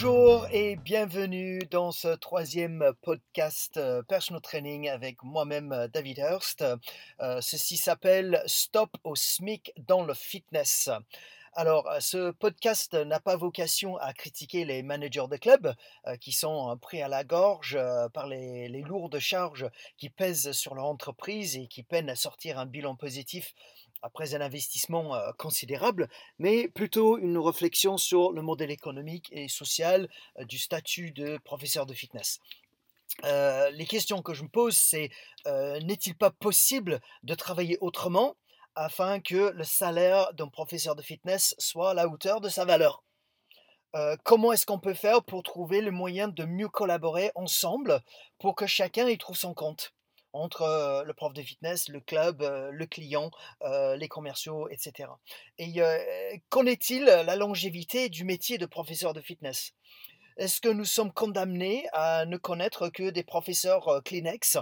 Bonjour et bienvenue dans ce troisième podcast euh, Personal Training avec moi-même euh, David Hurst. Euh, ceci s'appelle Stop au SMIC dans le fitness. Alors, ce podcast n'a pas vocation à critiquer les managers de club qui sont pris à la gorge par les lourdes charges qui pèsent sur leur entreprise et qui peinent à sortir un bilan positif après un investissement considérable, mais plutôt une réflexion sur le modèle économique et social du statut de professeur de fitness. les questions que je me pose, c'est n'est-il pas possible de travailler autrement afin que le salaire d'un professeur de fitness soit à la hauteur de sa valeur? Comment est-ce qu'on peut faire pour trouver le moyen de mieux collaborer ensemble pour que chacun y trouve son compte? Entre le prof de fitness, le club, le client, les commerciaux, etc. Et qu'en est-il la longévité du métier de professeur de fitness? Est-ce que nous sommes condamnés à ne connaître que des professeurs Kleenex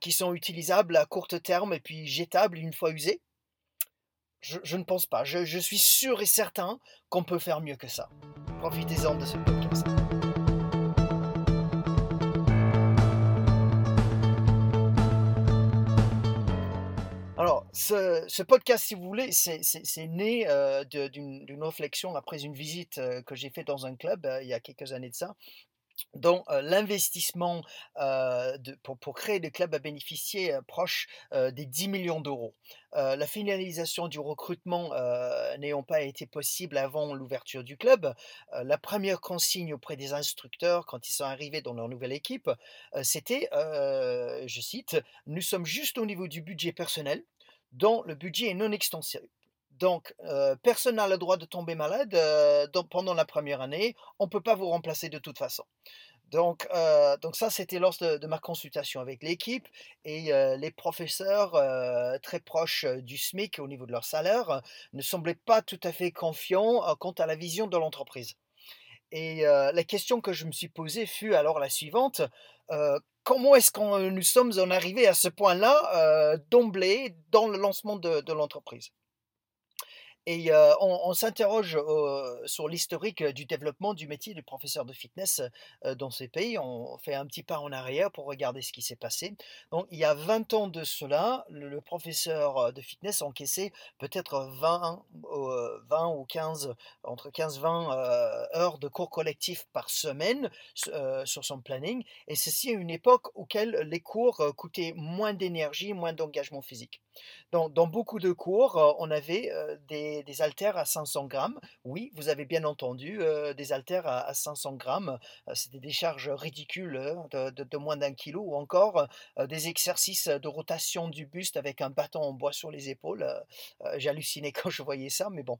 qui sont utilisables à court terme et puis jetables une fois usés? Je, ne pense pas. Je, je suis sûr et certain qu'on peut faire mieux que ça. Profitez-en de ce podcast. Ce, podcast, si vous voulez, c'est né d'une réflexion après une visite que j'ai faite dans un club il y a quelques années de ça, dont l'investissement pour, créer des clubs a bénéficié proche des 10 millions d'euros. la finalisation du recrutement n'ayant pas été possible avant l'ouverture du club, la première consigne auprès des instructeurs quand ils sont arrivés dans leur nouvelle équipe, c'était, je cite, Nous sommes juste au niveau du budget personnel, dont le budget est non extensible. Donc, personne n'a le droit de tomber malade pendant la première année. On ne peut pas vous remplacer de toute façon. Donc, donc ça, c'était lors de, ma consultation avec l'équipe et les professeurs très proches du SMIC au niveau de leur salaire ne semblaient pas tout à fait confiants quant à la vision de l'entreprise. Et la question que je me suis posée fut alors la suivante comment est-ce que nous sommes en arrivés à ce point-là d'emblée dans le lancement de l'entreprise? Et on, s'interroge sur l'historique du développement du métier de professeur de fitness dans ces pays. On fait un petit pas en arrière pour regarder ce qui s'est passé. Donc, il y a 20 ans de cela, le, professeur de fitness encaissait peut-être 20, 20 ou 15, entre 15-20 heures de cours collectifs par semaine sur son planning. Et ceci à une époque auquel les cours coûtaient moins d'énergie, moins d'engagement physique. Dans, dans, beaucoup de cours, on avait des des, haltères à 500 grammes. Oui, vous avez bien entendu, euh, des haltères à, 500 grammes. Euh, c'était des charges ridicules hein, de, moins d'un kilo ou encore euh, des exercices de rotation du buste avec un bâton en bois sur les épaules. J'hallucinais quand je voyais ça, mais bon,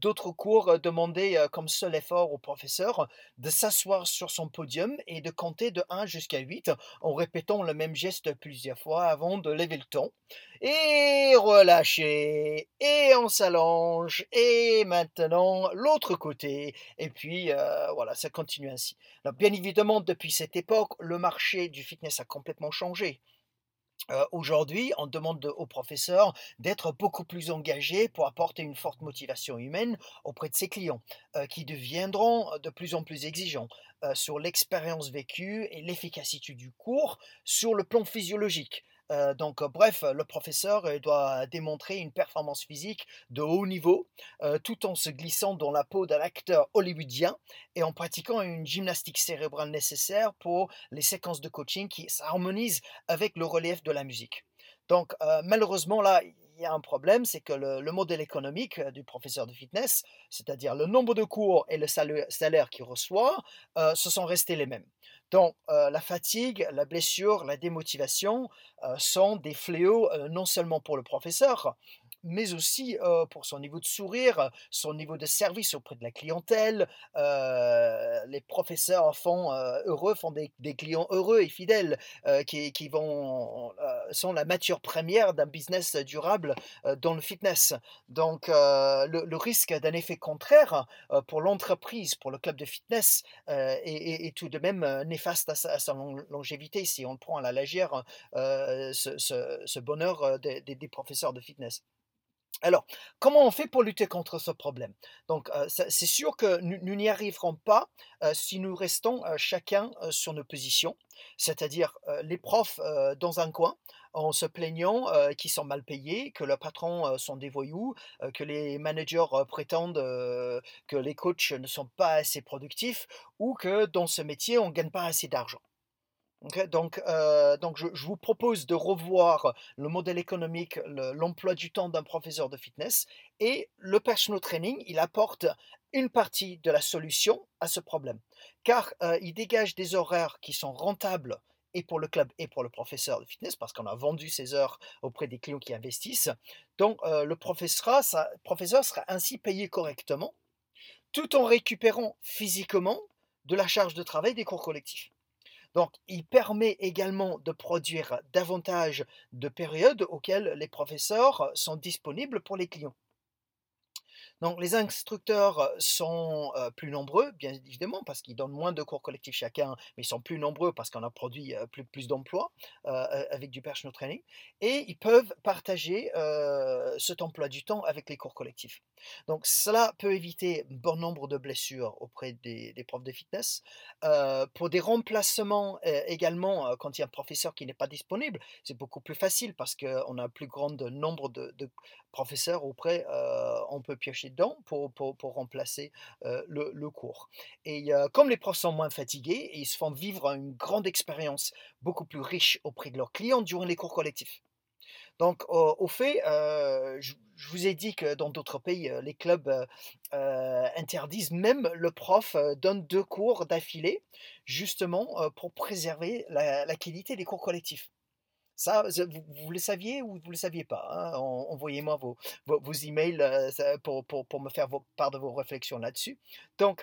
d'autres cours demandaient comme seul effort au professeur de s'asseoir sur son podium et de compter de 1 jusqu'à 8 en répétant le même geste plusieurs fois avant de lever le ton. Et relâcher, et on s'allonge, et maintenant l'autre côté. Et puis voilà, ça continue ainsi. bien évidemment, depuis cette époque, le marché du fitness a complètement changé. Aujourd'hui, on demande aux professeurs d'être beaucoup plus engagés pour apporter une forte motivation humaine auprès de ses clients, qui deviendront de plus en plus exigeants sur l'expérience vécue et l'efficacité du cours sur le plan physiologique donc, bref, le professeur doit démontrer une performance physique de haut niveau, tout en se glissant dans la peau d'un acteur hollywoodien et en pratiquant une gymnastique cérébrale nécessaire pour les séquences de coaching qui s'harmonisent avec le relief de la musique. Donc, malheureusement, là, y a un problème, c'est que le, modèle économique du professeur de fitness, c'est-à-dire le nombre de cours et le salaire qu'il reçoit, se sont restés les mêmes. Donc, la fatigue, la blessure, la démotivation sont des fléaux non seulement pour le professeur, mais aussi pour son niveau de sourire, son niveau de service auprès de la clientèle. les professeurs font heureux, font des, clients heureux et fidèles qui, qui, vont, sont la matière première d'un business durable dans le fitness. Donc le, risque d'un effet contraire pour l'entreprise, pour le club de fitness, est, tout de même néfaste à sa, longévité si on prend à la légère ce, bonheur des professeurs de fitness. Alors, comment on fait pour lutter contre ce problème? Donc, ça c'est sûr que nous n'y arriverons pas, heu, si nous restons, heu, chacun, sur nos positions. C'est-à-dire, les profs, dans un coin, en se plaignant, qu'ils sont mal payés, que leurs patrons, sont des voyous, que les managers, prétendent, que les coachs ne sont pas assez productifs ou que dans ce métier, on gagne pas assez d'argent. Donc heu, donc je vous propose de revoir le modèle économique, le l'emploi du temps d'un professeur de fitness et le personal training, il apporte une partie de la solution à ce problème. Car, heu, il dégage des horaires qui sont rentables et pour le club et pour le professeur de fitness parce qu'on a vendu ses heures auprès des clients qui investissent. Donc heu, le professeur sera ainsi payé correctement, tout en récupérant physiquement de la charge de travail des cours collectifs. Donc, il permet également de produire davantage de périodes auxquelles les professeurs sont disponibles pour les clients. Donc les instructeurs, sont, plus nombreux, bien évidemment, parce qu'ils donnent moins de cours collectifs chacun, mais ils sont plus nombreux parce qu'on a produit, plus d'emplois, avec du personal training et ils peuvent partager, cet emploi du temps avec les cours collectifs. Donc cela peut éviter bon nombre de blessures auprès des profs de fitness. Pour des remplacements, également, quand il y a un professeur qui n'est pas disponible, c'est beaucoup plus facile parce qu'on a un plus grand nombre de professeur auprès, on peut piocher dedans pour remplacer, le cours et comme les profs sont moins fatigués, ils se font vivre une grande expérience beaucoup plus riche auprès de leurs clients durant les cours collectifs. Donc au fait, je vous ai dit que dans d'autres pays, les clubs, interdisent même le prof, donne 2 cours d'affilée justement, pour préserver la qualité des cours collectifs. Ça, vous le saviez ou vous le saviez pas, hein? En envoyez-moi vos vos vos emails, ça pour me faire part de vos réflexions là-dessus. Donc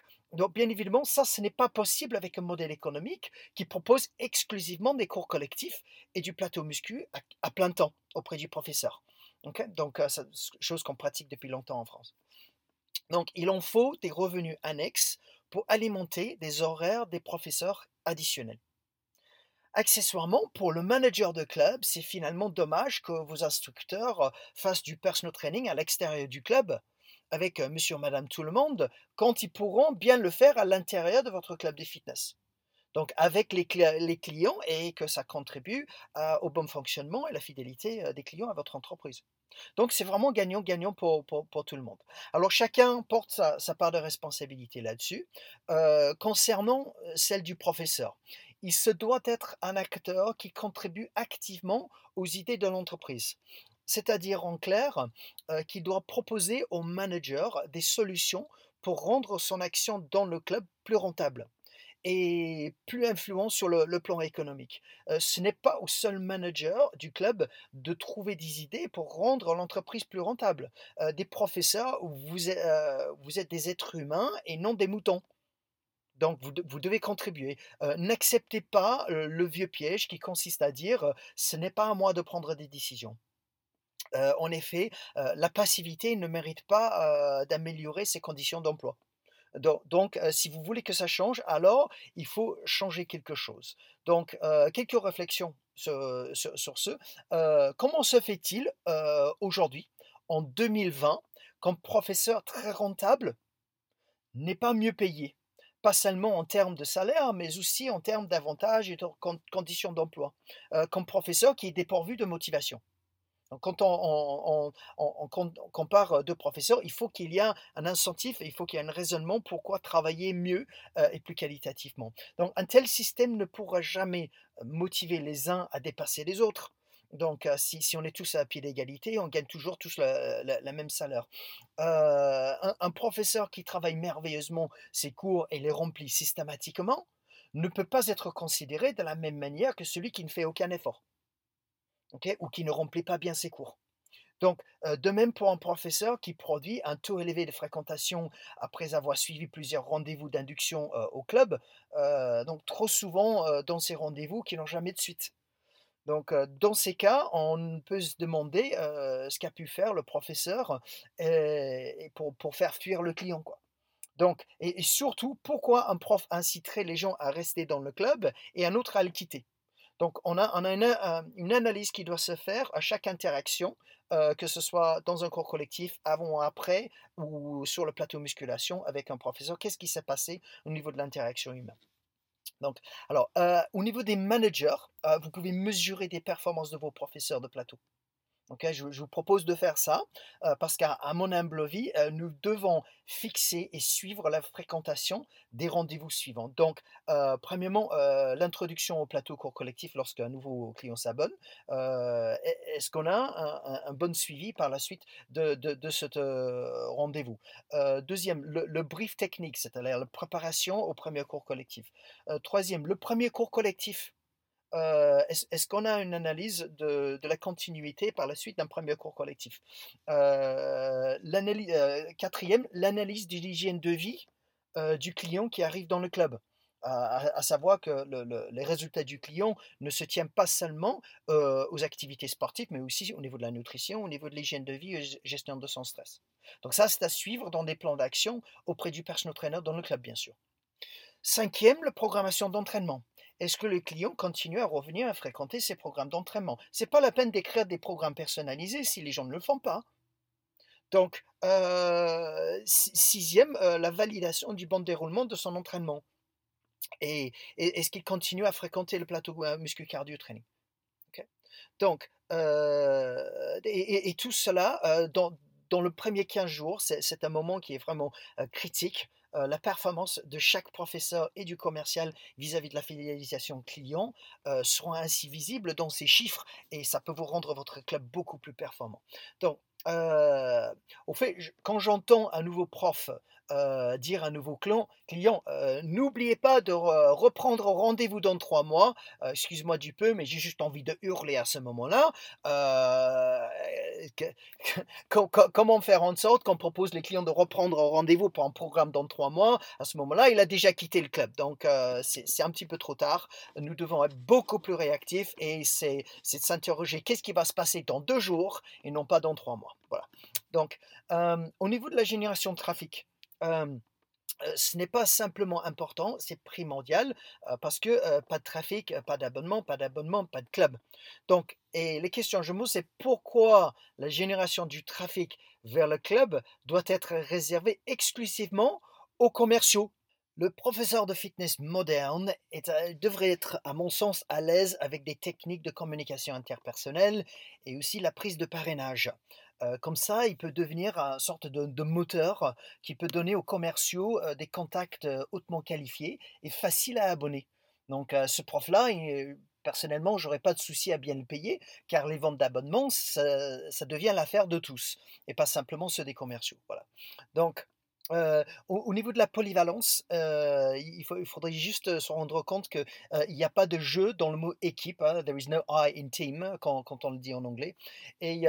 bien évidemment, ça, ce n'est pas possible avec un modèle économique qui propose exclusivement des cours collectifs et du plateau muscu à plein temps auprès du professeur. Donc heu, ça c chose qu'on pratique depuis longtemps en France. Donc il en faut des revenus annexes pour alimenter des horaires des professeurs additionnels. Accessoirement, pour le manager de club, c'est finalement dommage que vos instructeurs, heu, fassent du personal training à l'extérieur du club avec, heu, monsieur, madame, tout le monde, quand ils pourront bien le faire à l'intérieur de votre club de fitness. Donc avec les clients et que ça contribue à au bon fonctionnement et la fidélité, des clients à votre entreprise. Donc c'est vraiment gagnant-gagnant pour tout le monde. Alors chacun porte sa part de responsabilité là-dessus. Concernant, celle du professeur, il se doit être un acteur qui contribue activement aux idées de l'entreprise. C'est-à-dire en clair, heu, qu'il doit proposer au manager des solutions pour rendre son action dans le club plus rentable et plus influent sur le plan économique. Heu, ce n'est pas au seul manager du club de trouver des idées pour rendre l'entreprise plus rentable. Heu, des professeurs, heu, vous êtes des êtres humains et non des moutons. Donc vous de vous devez contribuer. Heu, n'acceptez pas, le vieux piège qui consiste à dire, «Ce n'est pas à moi de prendre des décisions». En effet, la passivité ne mérite pas, d'améliorer ses conditions d'emploi. Donc si vous voulez que ça change, alors il faut changer quelque chose. Donc quelques réflexions sur ce. Comment se fait-il, aujourd'hui, en 2020, qu'un professeur très rentable n'est pas mieux payé? Pas seulement en termes de salaire, mais aussi en termes d'avantages et de con conditions d'emploi. Heu, qu'un professeur qui est dépourvu de motivation. Donc quand on on on on on com on compare, 2 professeurs, il faut qu'il y a un incentif et il faut qu'il y ait un raisonnement pourquoi travailler mieux, heu, et plus qualitativement. Donc un tel système ne pourra jamais, motiver les uns à dépasser les autres. Donc si on est tous à pied d'égalité, on gagne toujours tous la même salaire. Un professeur qui travaille merveilleusement ses cours et les remplit systématiquement, ne peut pas être considéré de la même manière que celui qui ne fait aucun effort. Ou qui ne remplit pas bien ses cours. Donc, de même pour un professeur qui produit un taux élevé de fréquentation après avoir suivi plusieurs rendez-vous d'induction, au club, donc trop souvent, dans ces rendez-vous qui n'ont jamais de suite. Donc, dans ces cas, on peut se demander, ce qu'a pu faire le professeur, pour faire fuir le client, quoi. Donc et surtout, pourquoi un prof inciterait les gens à rester dans le club et un autre à le quitter? Donc on a, une, analyse qui doit se faire à chaque interaction, que ce soit dans un cours collectif, avant ou après, ou sur le plateau musculation avec un professeur. Qu'est-ce qui s'est passé au niveau de l'interaction humaine? Donc, alors, au niveau des managers, vous pouvez mesurer des performances de vos professeurs de plateau je, vous propose de faire ça parce qu'à mon humble avis, nous devons fixer et suivre la fréquentation des rendez-vous suivants. Donc, premièrement, l'introduction au plateau cours collectif lorsqu'un nouveau client s'abonne. Est-ce qu'on a un, bon suivi par la suite de, de, ce rendez-vous? Deuxième, le, brief technique, c'est-à-dire la préparation au premier cours collectif. troisième, le premier cours collectif est-ce qu'on a une analyse de, la continuité par la suite d'un premier cours collectif? Quatrième, l'analyse de l'hygiène de vie du client qui arrive dans le club. À, savoir que les résultats du client ne se tiennent pas seulement aux activités sportives, mais aussi au niveau de la nutrition, au niveau de l'hygiène de vie et gestion de son stress. Donc ça, c'est à suivre dans des plans d'action auprès du personal trainer dans le club, bien sûr. Cinquième, la programmation d'entraînement est-ce que le client continue à revenir à fréquenter ces programmes d'entraînement? C'est pas la peine d'écrire des programmes personnalisés si les gens ne le font pas. Donc, euh, sixième, euh, la validation du bon déroulement de son entraînement. Et, est-ce qu'il continue à fréquenter le plateau euh, muscu cardio training? Donc, et, tout cela, dans, dans, le premier 15 jours, c'est un moment qui est vraiment critique euh, la performance de chaque professeur et du commercial vis-à-vis de la fidélisation client euh, seront ainsi visibles dans ces chiffres et ça peut vous rendre votre club beaucoup plus performant. Donc, au fait, quand j'entends un nouveau prof euh, dire à un nouveau client, client euh, n'oubliez pas de reprendre rendez-vous dans trois mois. Euh, excuse-moi du peu, mais j'ai juste envie de hurler à ce moment-là. comment faire en sorte qu'on propose les clients de reprendre rendez-vous pour un programme dans trois mois? À ce moment-là, il a déjà quitté le club. Donc, c'est un petit peu trop tard. Nous devons être beaucoup plus réactifs et c'est de s'interroger qu'est-ce qui va se passer dans deux jours et non pas dans trois mois? Voilà. Donc, au niveau de la génération de trafic, ce n'est pas simplement important, c'est primordial parce que pas de trafic, pas d'abonnement, pas d'abonnement, pas de club. Donc, et les questions je me c'est pourquoi la génération du trafic vers le club doit être réservée exclusivement aux commerciaux? Le professeur de fitness moderne devrait être, à mon sens, à l'aise avec des techniques de communication interpersonnelle et aussi la prise de parrainage comme ça, il peut devenir une sorte de, moteur qui peut donner aux commerciaux des contacts hautement qualifiés et faciles à abonner. Donc ce prof-là, personnellement, j'aurais pas de souci à bien le payer, car les ventes d'abonnements, ça, devient l'affaire de tous, et pas simplement ceux des commerciaux. Voilà. Donc au, niveau de la polyvalence, il, faudrait juste se rendre compte qu'il n'y a pas de jeu dans le mot équipe. Hein, there is no I in team quand, on le dit en anglais. Et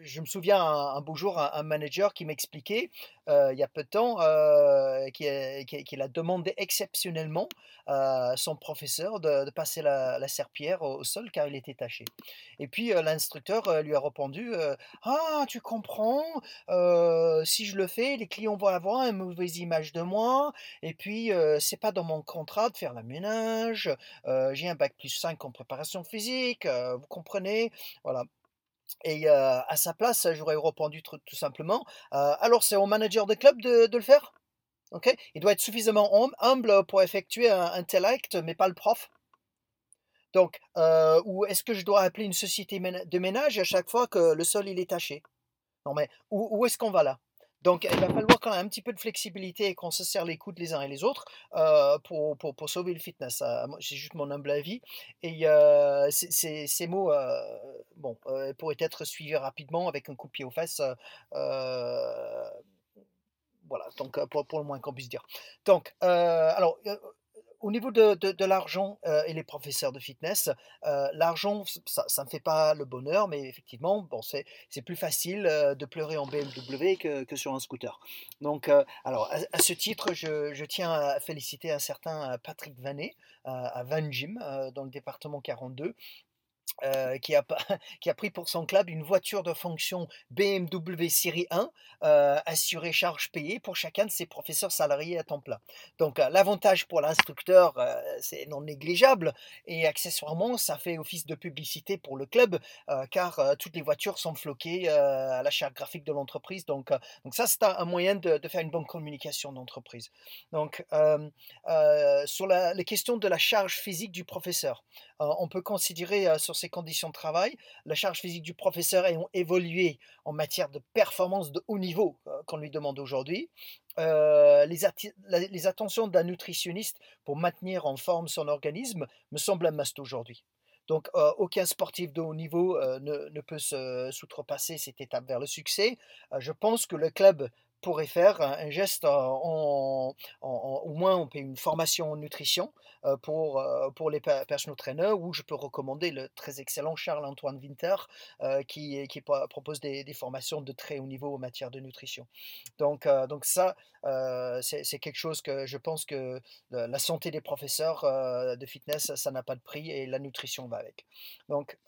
je me souviens un, beau jour un, manager qui m'expliquait il y a peu de temps qu'il a demandé exceptionnellement à son professeur de, passer la, serpillère au, sol car il était taché. Et puis l'instructeur lui a répondu Ah, tu comprends, si je le fais, les clients vont avoir une mauvaise image de moi, et puis c'est pas dans mon contrat de faire la ménage, j'ai un bac plus 5 en préparation physique, vous comprenez? Voilà. Et à sa place, j'aurais répondu tout, simplement alors c'est au manager de club de, le faire? Ok. Il doit être suffisamment humble pour effectuer un, tel acte, mais pas le prof. Donc, ou est-ce que je dois appeler une société de ménage à chaque fois que le sol est taché? Non mais où est-ce qu'on va là donc, il va falloir quand même un petit peu de flexibilité et qu'on se serre les coudes les uns et les autres euh, pour, pour, sauver le fitness. Euh, c'est juste mon humble avis. Et euh, ces mots bon, pourraient être suivis rapidement avec un coup de pied aux fesses. voilà, donc pour, pour, le moins qu'on puisse dire. Donc, alors, au niveau de, l'argent euh, et les professeurs de fitness, euh, l'argent, ça ne fait pas le bonheur, mais effectivement, bon, c'est, plus facile euh, de pleurer en BMW que, sur un scooter. Donc, alors, à, ce titre, je, tiens à féliciter un certain Patrick Vanet à Van Gym, dans le département 42, euh, qui, a, pris pour son club une voiture de fonction BMW Série 1, euh, assurée charge payée pour chacun de ses professeurs salariés à temps plein. Donc euh, l'avantage pour l'instructeur, c'est non négligeable, et accessoirement, ça fait office de publicité pour le club, car toutes les voitures sont floquées à la charte graphique de l'entreprise. Donc, ça, c'est un, moyen de, faire une bonne communication d'entreprise. Donc, sur les questions de la charge physique du professeur, on peut considérer sur conditions de travail, la charge physique du professeur ayant évolué en matière de performance de haut niveau qu'on lui demande aujourd'hui. Euh, les, les, attentions d'un nutritionniste pour maintenir en forme son organisme me semblent un must aujourd'hui. Donc, euh, aucun sportif de haut niveau euh, ne, ne, peut se s'outrepasser cette étape vers le succès. je pense que le club pourrait faire un, geste en, en, en, au moins on paye une formation en nutrition euh, pour, euh, pour les personal trainers où je peux recommander le très excellent Charles-Antoine Winter euh, qui, qui propose des, des, formations de très haut niveau en matière de nutrition. Donc, donc ça, c'est quelque chose que je pense que la santé des professeurs de fitness, ça n'a pas de prix et la nutrition va avec. Donc,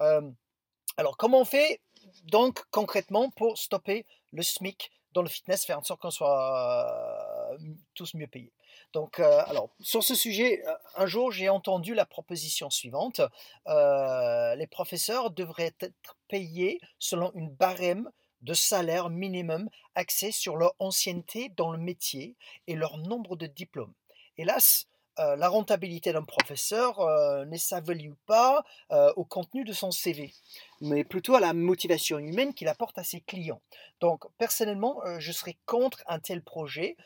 alors comment on fait donc concrètement pour stopper le SMIC dans le fitness, faire en sorte qu'on soit euh, tous mieux payés. Donc, euh, alors, sur ce sujet, euh, un jour, j'ai entendu la proposition suivante. Les professeurs devraient être payés selon une barème de salaire minimum axé sur leur ancienneté dans le métier et leur nombre de diplômes. Hélas, euh, la rentabilité d'un professeur euh, ne s'évalue pas euh, au contenu de son CV, mais plutôt à la motivation humaine qu'il apporte à ses clients. Donc, personnellement, je serais contre un tel projet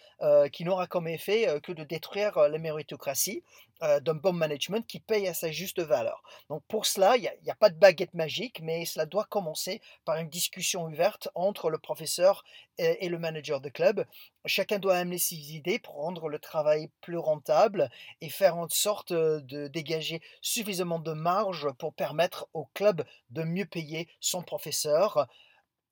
qui n'aura comme effet que de détruire la méritocratie d'un bon management qui paye à sa juste valeur. Donc, pour cela, il n'y a, a, pas de baguette magique, mais cela doit commencer par une discussion ouverte entre le professeur et, le manager de club. Chacun doit amener ses idées pour rendre le travail plus rentable et faire en sorte de dégager suffisamment de marge pour permettre au club de mieux payer son professeur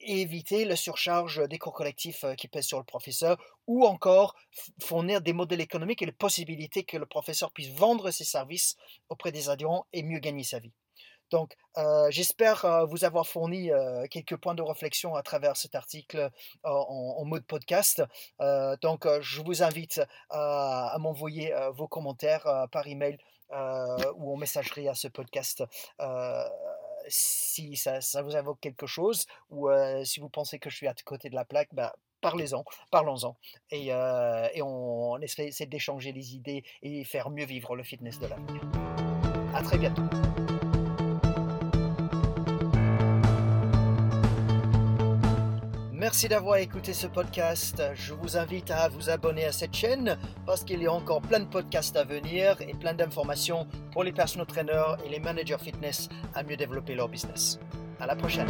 et éviter la surcharge des cours collectifs qui pèsent sur le professeur, ou encore fournir des modèles économiques et les possibilités que le professeur puisse vendre ses services auprès des adhérents et mieux gagner sa vie. Donc, euh, j'espère euh, vous avoir fourni euh, quelques points de réflexion à travers cet article en, mode podcast. donc, je vous invite à, m'envoyer vos commentaires par email ou en messagerie à ce podcast si ça, vous évoque quelque chose ou si vous pensez que je suis à côté de la plaque, bah, parlez-en, parlons-en. Et, on essaie d'échanger les idées et faire mieux vivre le fitness de l'avenir. À très bientôt. Merci d'avoir écouté ce podcast. Je vous invite à vous abonner à cette chaîne parce qu'il y a encore plein de podcasts à venir et plein d'informations pour les personal trainers et les managers fitness à mieux développer leur business. À la prochaine.